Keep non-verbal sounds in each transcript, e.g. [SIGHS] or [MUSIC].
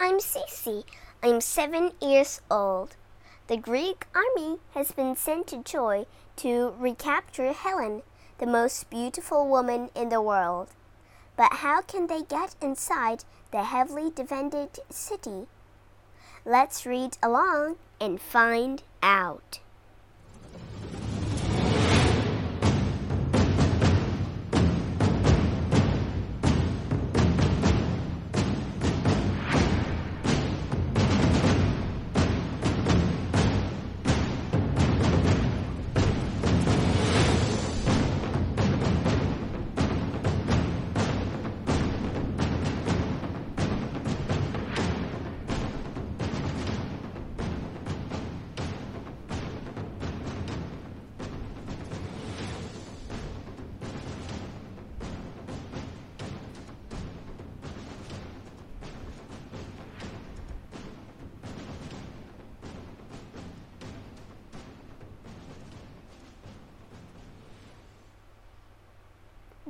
I'm Cece. I'm seven years old. The Greek army has been sent to Troy to recapture Helen, the most beautiful woman in the world. But how can they get inside the heavily defended city? Let's read along and find out.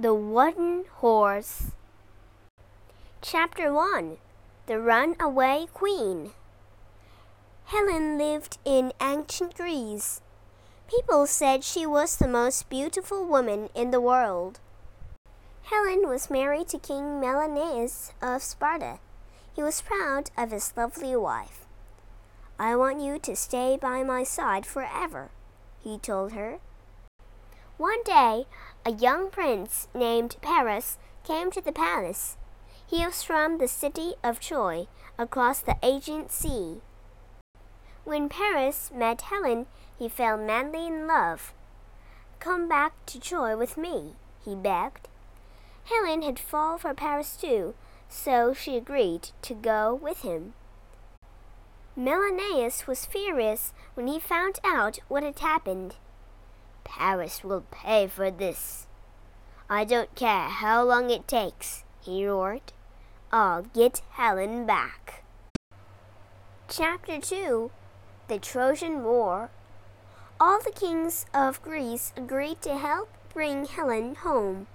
The Wooden Horse. Chapter 1 The Runaway Queen. Helen lived in ancient Greece. People said she was the most beautiful woman in the world. Helen was married to King Menelaus of Sparta. He was proud of his lovely wife. I want you to stay by my side forever, he told her. One day, a young prince named Paris came to the palace. He was from the city of Troy, across the Aegean Sea. When Paris met Helen, he fell madly in love. Come back to Troy with me, he begged. Helen had fallen for Paris too, so she agreed to go with him. Menelaus was furious when he found out what had happened. Paris will pay for this. I don't care how long it takes, he roared. I'll get Helen back. Chapter 2 The Trojan War. All the kings of Greece agreed to help bring Helen home.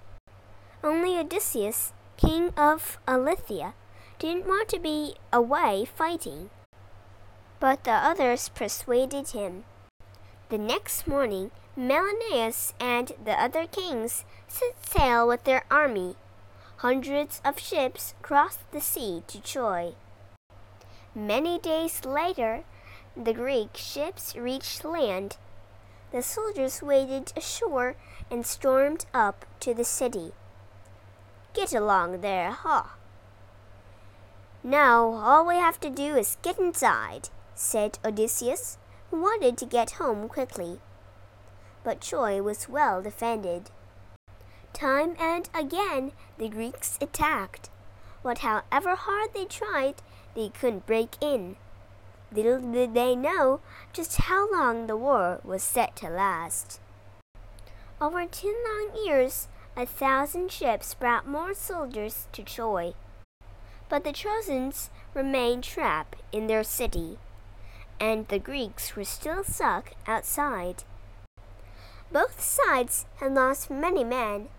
Only Odysseus, king of Ithaca, didn't want to be away fighting. But the others persuaded him. The next morning, Menelaus and the other kings set sail with their army. Hundreds of ships crossed the sea to Troy. Many days later, the Greek ships reached land. The soldiers waded ashore and stormed up to the city. Get along there, huh? Now all we have to do is get inside, said Odysseus, who wanted to get home quickly but Troy was well defended. Time and again the Greeks attacked, but however hard they tried, they couldn't break in. Little did they know just how long the war was set to last. Over ten long years, a thousand ships brought more soldiers to Troy. But the Trojans remained trapped in their city, and the Greeks were still stuck outside. Both sides had lost many men.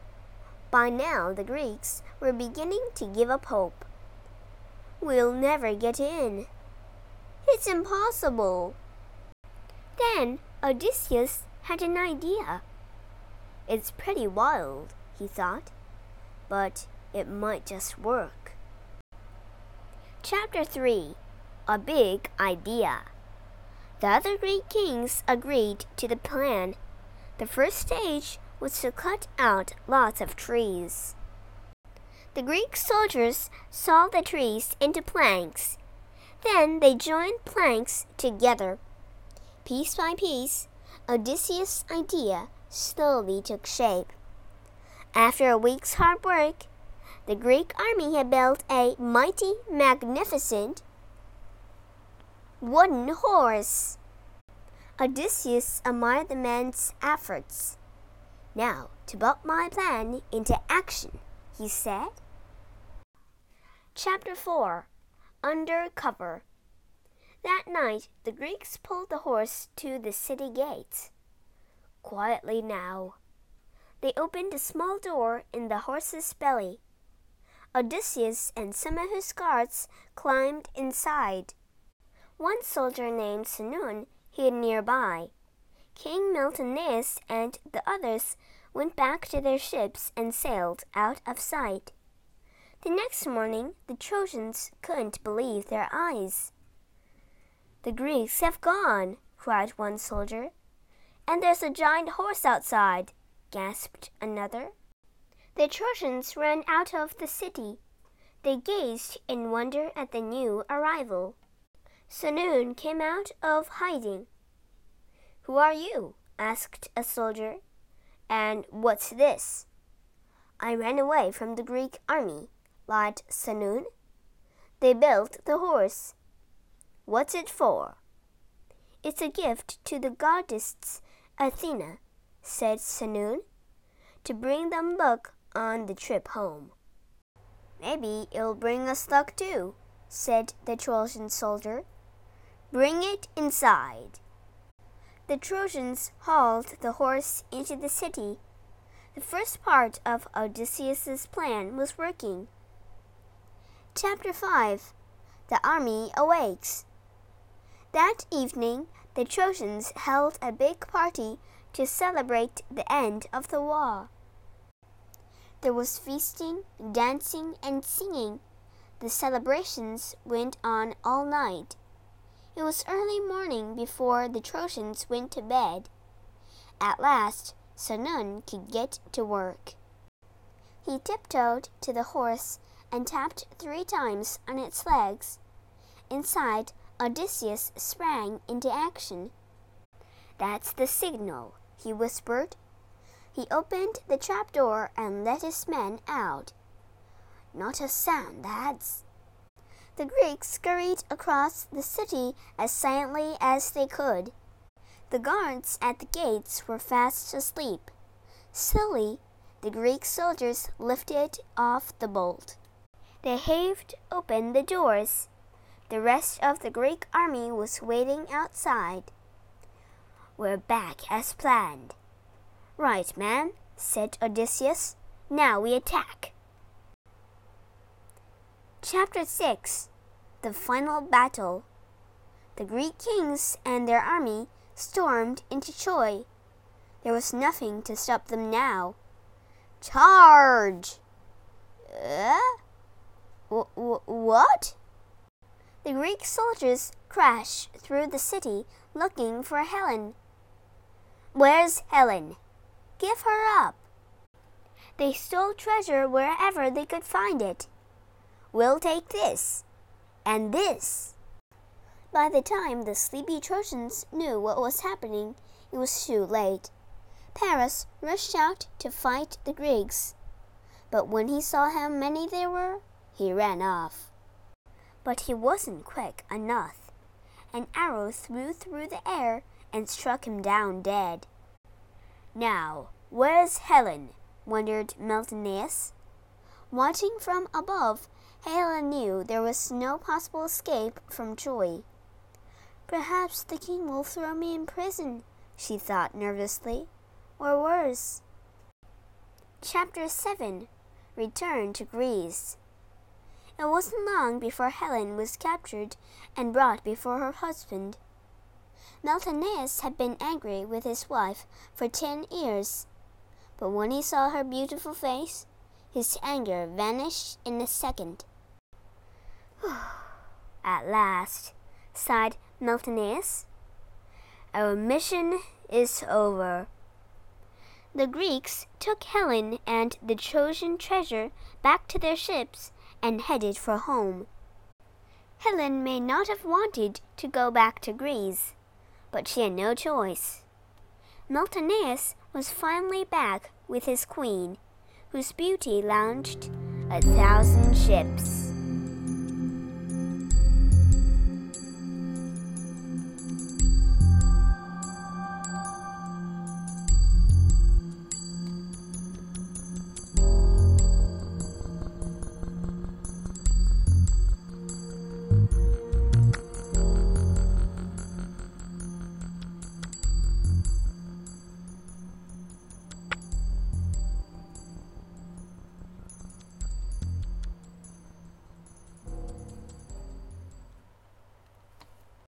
By now, the Greeks were beginning to give up hope. We'll never get in. It's impossible. Then Odysseus had an idea. It's pretty wild, he thought, but it might just work. Chapter 3 A Big Idea The other Greek kings agreed to the plan the first stage was to cut out lots of trees. The Greek soldiers sawed the trees into planks. Then they joined planks together. Piece by piece, Odysseus' idea slowly took shape. After a week's hard work, the Greek army had built a mighty, magnificent wooden horse. Odysseus admired the man's efforts. Now, to put my plan into action, he said. Chapter 4 Under Cover That night, the Greeks pulled the horse to the city gates. Quietly now. They opened a small door in the horse's belly. Odysseus and some of his guards climbed inside. One soldier named Sinon hid nearby. King Menelaus and the others went back to their ships and sailed out of sight. The next morning, the Trojans couldn't believe their eyes. The Greeks have gone, cried one soldier. And there's a giant horse outside, gasped another. The Trojans ran out of the city. They gazed in wonder at the new arrival. Sinon came out of hiding. Who are you? asked a soldier. And what's this? I ran away from the Greek army, lied Sinon. They built the horse. What's it for? It's a gift to the goddess Athena, said Sinon, to bring them luck on the trip home. Maybe it'll bring us luck too, said the Trojan soldier. Bring it inside. The Trojans hauled the horse into the city. The first part of Odysseus's plan was working. Chapter 5 The Army Awakes. That evening, the Trojans held a big party to celebrate the end of the war. There was feasting, dancing, and singing. The celebrations went on all night. It was early morning before the Trojans went to bed. At last, Sinon could get to work. He tiptoed to the horse and tapped three times on its legs. Inside, Odysseus sprang into action. That's the signal, he whispered. He opened the trap door and let his men out. Not a sound, lads. The Greeks scurried across the city as silently as they could. The guards at the gates were fast asleep. Slowly, the Greek soldiers lifted off the bolt. They heaved open the doors. The rest of the Greek army was waiting outside. We're back as planned. Right, man, said Odysseus. Now we attack. Chapter 6 The Final Battle The Greek kings and their army stormed into Troy. There was nothing to stop them now. Charge! Uh? W- w- what? The Greek soldiers crashed through the city looking for Helen. Where's Helen? Give her up. They stole treasure wherever they could find it. We'll take this and this. By the time the sleepy Trojans knew what was happening, it was too late. Paris rushed out to fight the Greeks, but when he saw how many there were, he ran off. But he wasn't quick enough. An arrow flew through the air and struck him down dead. Now, where's Helen? wondered Menelaus. Watching from above, Helen knew there was no possible escape from Troy. Perhaps the king will throw me in prison, she thought nervously, or worse. Chapter 7 Return to Greece. It wasn't long before Helen was captured and brought before her husband. Menelaus had been angry with his wife for ten years, but when he saw her beautiful face, his anger vanished in a second. [SIGHS] At last, sighed Menelaus, our mission is over. The Greeks took Helen and the Trojan treasure back to their ships and headed for home. Helen may not have wanted to go back to Greece but she had no choice. Menelaus was finally back with his queen, whose beauty launched a thousand ships.